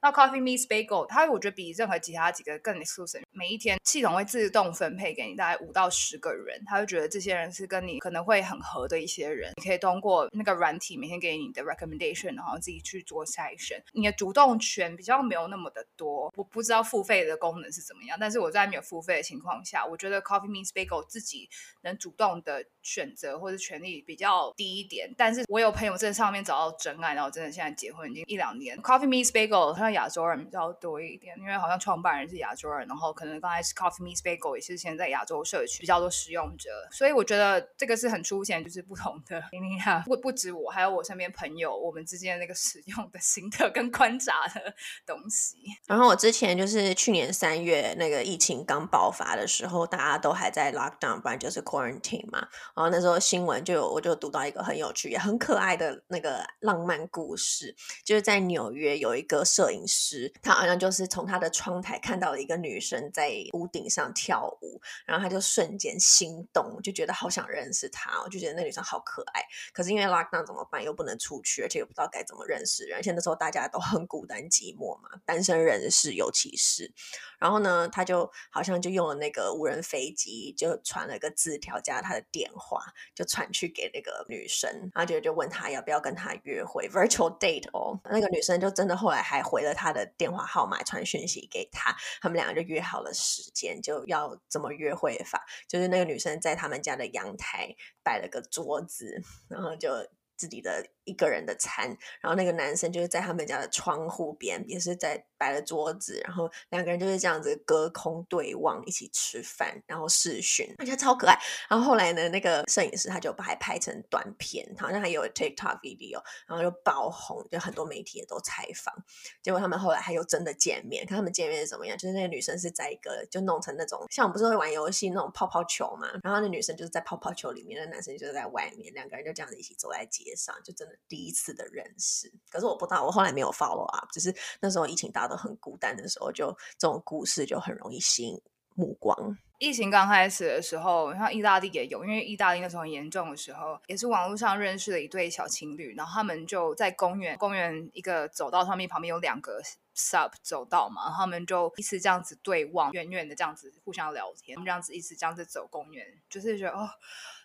那 Coffee Meets Bagel，它我觉得比任何其他几个更 exclusive。每一天系统会自动分配给你大概五到十个人，他会觉得这些人是跟你可能会很合的一些人。你可以通过那个软体每天给你的 recommendation，然后自己去做筛选。你的主动权比较没有那么的多。我不知道付费的功能是怎么样，但是我在没有付费的情况下，我觉得 Coffee Meets Bagel 自己能主动的选择或者权利比较低一点。但是我有朋友在上面找到真爱，然后真的现在结婚已经一两年。Coffee Meets Bagel 好像亚洲人比较多一点，因为好像创办人是亚洲人，然后可能刚开始 Coffee Meets Bagel 也是现在亚洲社区比较多使用者，所以我觉得这个是很出现，就是不同的。不不止我，还有我身边朋友，我们之间那个使用的心得跟观察的东西。然后我之前就是去年三月那个疫情刚爆发的时候，大家都还在 lockdown，不然就是 quarantine 嘛。然后那时候新闻就有，我就读到一个很有趣也很可爱的那个浪漫故事，就是在纽约有一个摄影。师，他好像就是从他的窗台看到了一个女生在屋顶上跳舞，然后他就瞬间心动，就觉得好想认识她，我就觉得那女生好可爱。可是因为 lockdown 怎么办？又不能出去，而且又不知道该怎么认识人。而且那时候大家都很孤单寂寞嘛，单身人士尤其是。然后呢，他就好像就用了那个无人飞机，就传了个字条加他的电话，就传去给那个女生，然后就就问他要不要跟他约会，virtual date 哦。那个女生就真的后来还回了他的电话号码，传讯息给他，他们两个就约好了时间，就要怎么约会法，就是那个女生在他们家的阳台摆了个桌子，然后就自己的。一个人的餐，然后那个男生就是在他们家的窗户边，也是在摆了桌子，然后两个人就是这样子隔空对望，一起吃饭，然后视讯，我觉得超可爱。然后后来呢，那个摄影师他就把它拍成短片，好像还有 TikTok video，然后就爆红，就很多媒体也都采访。结果他们后来还有真的见面，看他们见面是怎么样？就是那个女生是在一个就弄成那种像我们不是会玩游戏那种泡泡球嘛，然后那女生就是在泡泡球里面，那男生就是在外面，两个人就这样子一起走在街上，就真的。第一次的认识，可是我不知道，我后来没有 follow up，只是那时候疫情大家都很孤单的时候，就这种故事就很容易吸引目光。疫情刚开始的时候，像意大利也有，因为意大利那时候很严重的时候，也是网络上认识了一对小情侣，然后他们就在公园，公园一个走道上面旁边有两个 sub 走道嘛，他们就一直这样子对望，远远的这样子互相聊天，这样子一直这样子走公园，就是觉得哦，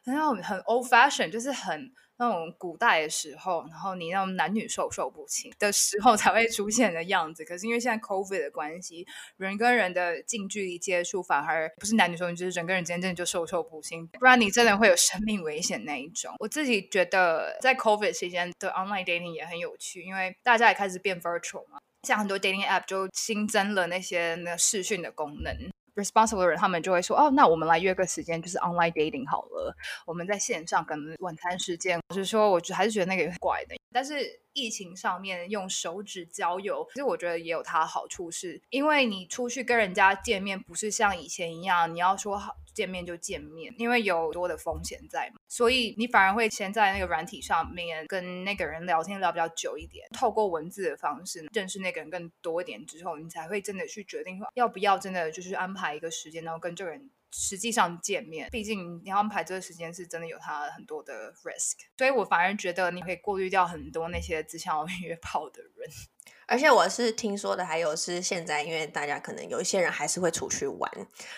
很，很 old fashion，就是很。那种古代的时候，然后你那种男女授受不亲的时候才会出现的样子。可是因为现在 COVID 的关系，人跟人的近距离接触反而不是男女授受，就是人跟人之间真的就授受不亲，不然你真的会有生命危险那一种。我自己觉得在 COVID 期间的 online dating 也很有趣，因为大家也开始变 virtual 嘛，像很多 dating app 就新增了那些那视讯的功能。Responsible 的人，他们就会说：“哦，那我们来约个时间，就是 online dating 好了。我们在线上可能晚餐时间，我是说，我就还是觉得那个有点怪的。但是疫情上面用手指交友，其实我觉得也有它的好处是，是因为你出去跟人家见面，不是像以前一样，你要说好。”见面就见面，因为有多的风险在嘛，所以你反而会先在那个软体上面跟那个人聊天聊比较久一点，透过文字的方式认识那个人更多一点之后，你才会真的去决定说要不要真的就是安排一个时间，然后跟这个人实际上见面。毕竟你要安排这个时间是真的有他很多的 risk，所以我反而觉得你可以过滤掉很多那些只想要 约炮的人。而且我是听说的，还有是现在，因为大家可能有一些人还是会出去玩，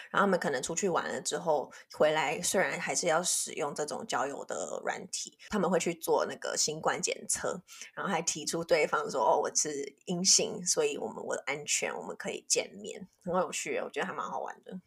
然后他们可能出去玩了之后回来，虽然还是要使用这种交友的软体，他们会去做那个新冠检测，然后还提出对方说：“哦，我是阴性，所以我们我的安全，我们可以见面。”很有趣，我觉得还蛮好玩的。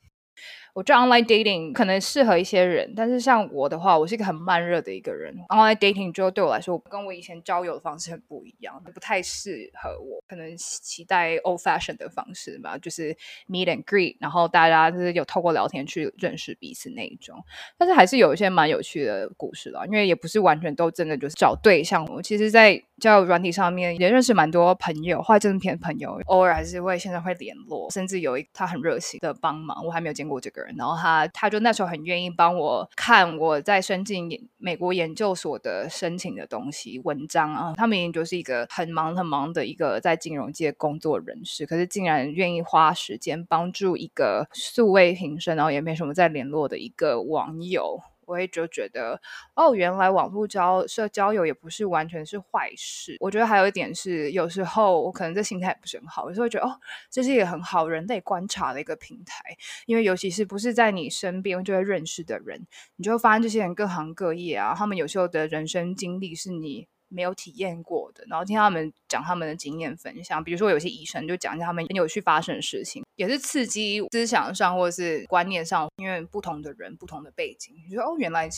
我觉得 online dating 可能适合一些人，但是像我的话，我是一个很慢热的一个人。online dating 就对我来说，跟我以前交友的方式很不一样，不太适合我。可能期待 old fashion 的方式吧，就是 meet and greet，然后大家就是有透过聊天去认识彼此那一种。但是还是有一些蛮有趣的故事啦，因为也不是完全都真的就是找对象。我其实，在交友软体上面也认识蛮多朋友，后来真的骗朋友，偶尔还是会现在会联络，甚至有一他很热心的帮忙，我还没有见过这个人。然后他他就那时候很愿意帮我看我在申请美国研究所的申请的东西文章啊，他明明就是一个很忙很忙的一个在金融界工作人士，可是竟然愿意花时间帮助一个素未平生，然后也没什么在联络的一个网友。我也就觉得，哦，原来网络交社交友也不是完全是坏事。我觉得还有一点是，有时候我可能这心态不是很好，有时候会觉得，哦，这是一个很好人类观察的一个平台。因为尤其是不是在你身边就会认识的人，你就会发现这些人各行各业啊，他们有时候的人生经历是你没有体验过的，然后听他们讲他们的经验分享，比如说有些医生就讲一下他们很有趣发生的事情，也是刺激思想上或者是观念上，因为不同的人不同的背景，你说哦，原来。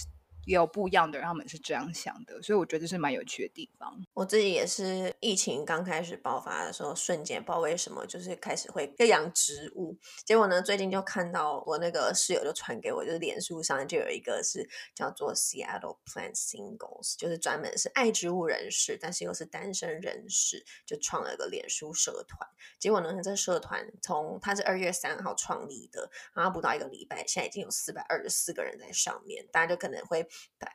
有不一样的人，他们是这样想的，所以我觉得这是蛮有趣的地方。我自己也是，疫情刚开始爆发的时候，瞬间不知道为什么，就是开始会养植物。结果呢，最近就看到我那个室友就传给我，就是脸书上就有一个是叫做 Seattle Plant Singles，就是专门是爱植物人士，但是又是单身人士，就创了一个脸书社团。结果呢，这社团从他是二月三号创立的，然后不到一个礼拜，现在已经有四百二十四个人在上面，大家就可能会。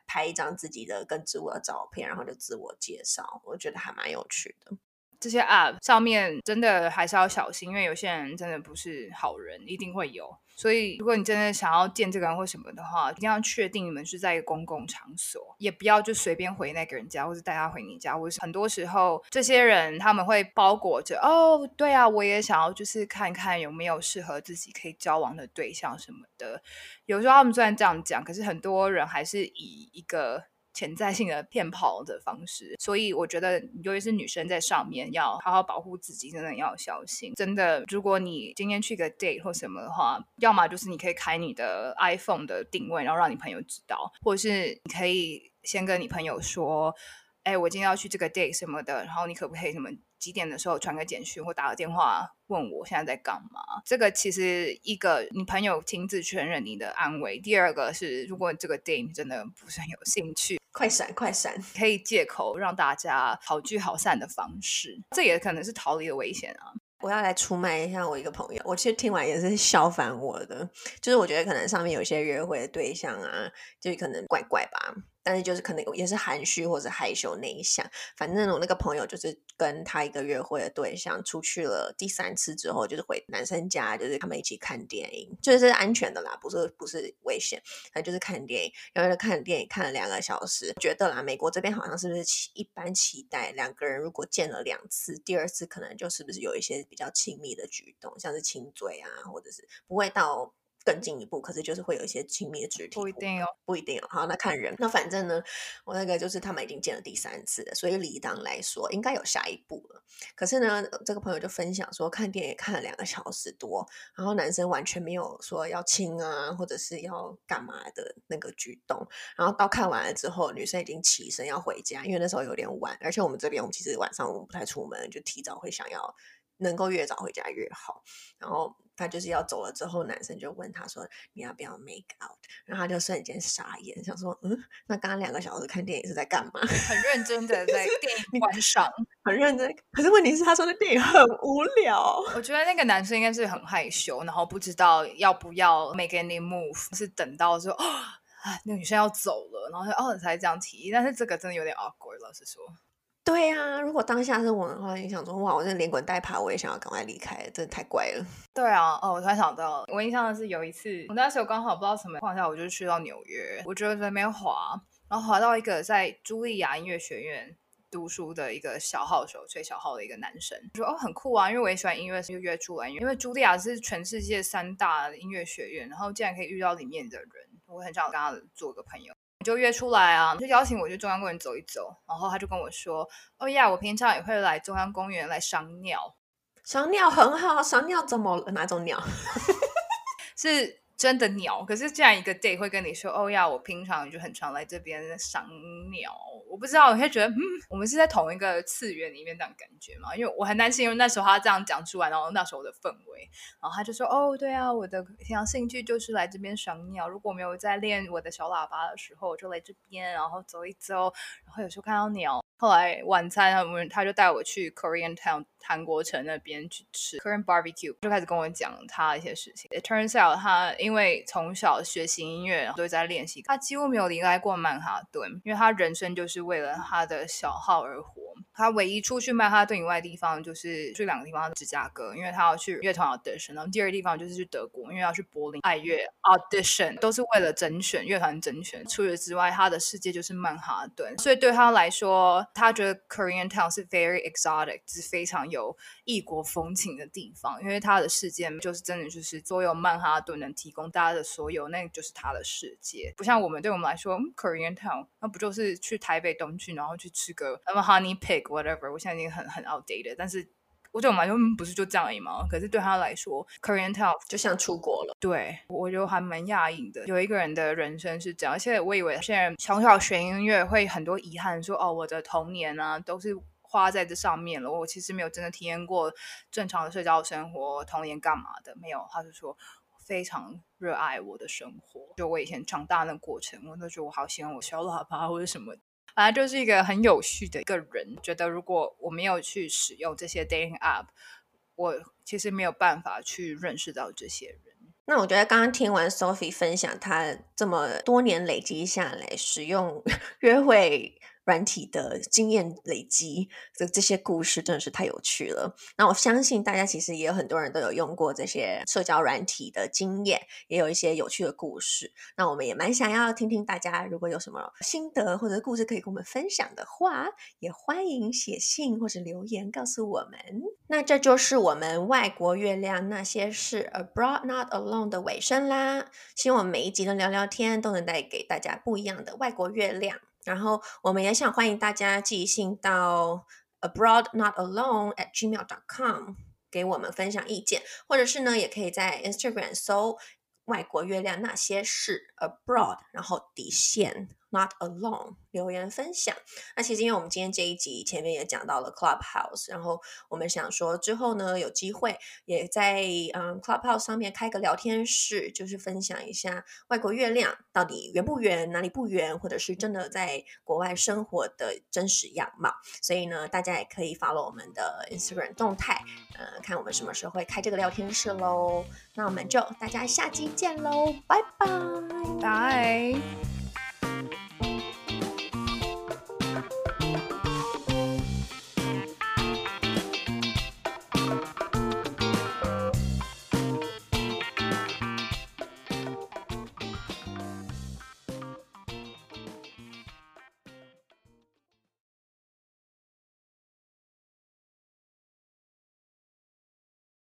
拍一张自己的跟植物的照片，然后就自我介绍，我觉得还蛮有趣的。这些 App 上面真的还是要小心，因为有些人真的不是好人，一定会有。所以如果你真的想要见这个人或什么的话，一定要确定你们是在一个公共场所，也不要就随便回那个人家，或者带他回你家。或是很多时候，这些人他们会包裹着，哦，对啊，我也想要就是看看有没有适合自己可以交往的对象什么的。有时候他们虽然这样讲，可是很多人还是以一个。潜在性的骗跑的方式，所以我觉得，尤其是女生在上面要好好保护自己，真的要小心。真的，如果你今天去个 date 或什么的话，要么就是你可以开你的 iPhone 的定位，然后让你朋友知道，或者是你可以先跟你朋友说，哎，我今天要去这个 date 什么的，然后你可不可以什么？几点的时候传个简讯或打个电话问我现在在干嘛？这个其实一个你朋友亲自确认你的安危。第二个是，如果这个 date 真的不是很有兴趣，快闪快闪，可以借口让大家好聚好散的方式。这也可能是逃离的危险啊！我要来出卖一下我一个朋友，我其实听完也是笑翻我的，就是我觉得可能上面有些约会的对象啊，就可能怪怪吧。但是就是可能也是含蓄或者害羞内向，反正我那个朋友就是跟他一个约会的对象出去了第三次之后，就是回男生家，就是他们一起看电影，就是安全的啦，不是不是危险，反正就是看电影，然后就看电影看了两个小时，觉得啦，美国这边好像是不是期一般期待两个人如果见了两次，第二次可能就是不是有一些比较亲密的举动，像是亲嘴啊，或者是不会到。更进一步，可是就是会有一些亲密的肢体，不一定哦，不一定哦。好，那看人。那反正呢，我那个就是他们已经见了第三次了，所以理当来说应该有下一步了。可是呢，这个朋友就分享说，看电影看了两个小时多，然后男生完全没有说要亲啊，或者是要干嘛的那个举动。然后到看完了之后，女生已经起身要回家，因为那时候有点晚，而且我们这边我们其实晚上我们不太出门，就提早会想要能够越早回家越好。然后。他就是要走了之后，男生就问他说：“你要不要 make out？” 然后他就瞬间傻眼，想说：“嗯，那刚刚两个小时看电影是在干嘛？”很认真的在 电影观赏，很认真。可是问题是，他说的电影很无聊。我觉得那个男生应该是很害羞，然后不知道要不要 make any move，是等到说哦，啊，那个女生要走了，然后哦才这样提。但是这个真的有点 awkward，老实说。对呀、啊，如果当下是我的话，你想说哇，我这连滚带爬，我也想要赶快离开，真的太怪了。对啊，哦，我突然想到，我印象的是有一次，我那时候刚好不知道什么况下，我就去到纽约，我就在那边滑，然后滑到一个在茱莉亚音乐学院读书的一个小号手，吹小号的一个男生，我说哦很酷啊，因为我也喜欢音乐，就约出来，因为茱莉亚是全世界三大音乐学院，然后竟然可以遇到里面的人，我很想跟他做个朋友。就约出来啊，就邀请我去中央公园走一走，然后他就跟我说：“哦呀，我平常也会来中央公园来赏鸟，赏鸟很好，赏鸟怎么哪种鸟？是。”真的鸟，可是这样一个 day 会跟你说，哦呀，我平常就很常来这边赏鸟。我不知道，我会觉得，嗯，我们是在同一个次元里面这样感觉嘛？因为我很担心，因为那时候他这样讲出来，然后那时候的氛围，然后他就说，哦，对啊，我的平常兴趣就是来这边赏鸟。如果没有在练我的小喇叭的时候，我就来这边，然后走一走，然后有时候看到鸟。后来晚餐，他们他就带我去 Korean Town 韩国城那边去吃 Korean barbecue，就开始跟我讲他一些事情。It turns out 他因为从小学习音乐，都在练习，他几乎没有离开过曼哈顿，因为他人生就是为了他的小号而活。他唯一出去曼哈顿以外的地方，就是去两个地方，芝加哥，因为他要去乐团 audition，然后第二个地方就是去德国，因为要去柏林爱乐 audition，都是为了甄选乐团甄选。除此之外，他的世界就是曼哈顿，所以对他来说，他觉得 Korean Town 是 very exotic，是非常有异国风情的地方，因为他的世界就是真的就是所有曼哈顿能提供大家的所有，那就是他的世界。不像我们对我们来说，，Korean Town 那不就是去台北东区，然后去吃个什么 Honey Pig。whatever，我现在已经很很 outdated，但是我对我们来说不是就这样而已吗？可是对他来说，Korean Town 就像出国了。对，我就还蛮讶异的，有一个人的人生是这样。而且我以为现在从小学音乐会很多遗憾说，说哦，我的童年啊都是花在这上面了。我其实没有真的体验过正常的社交生活，童年干嘛的没有。他就说非常热爱我的生活，就我以前长大的过程，我都觉得我好喜欢我小喇叭或者什么。反正就是一个很有序的一个人，觉得如果我没有去使用这些 dating app，我其实没有办法去认识到这些人。那我觉得刚刚听完 Sophie 分享，她这么多年累积下来使用 约会。软体的经验累积的这些故事真的是太有趣了。那我相信大家其实也有很多人都有用过这些社交软体的经验，也有一些有趣的故事。那我们也蛮想要听听大家如果有什么心得或者故事可以跟我们分享的话，也欢迎写信或者留言告诉我们。那这就是我们外国月亮那些事 Abroad Not Alone 的尾声啦。希望每一集的聊聊天都能带给大家不一样的外国月亮。然后，我们也想欢迎大家寄信到 abroadnotalone at gmail.com 给我们分享意见，或者是呢，也可以在 Instagram 搜“外国月亮那些事 abroad”，然后底线。Not alone，留言分享。那其实因为我们今天这一集前面也讲到了 Clubhouse，然后我们想说之后呢，有机会也在嗯 Clubhouse 上面开个聊天室，就是分享一下外国月亮到底圆不圆，哪里不圆，或者是真的在国外生活的真实样貌。所以呢，大家也可以 follow 我们的 Instagram 动态，呃，看我们什么时候会开这个聊天室喽。那我们就大家下期见喽，拜拜。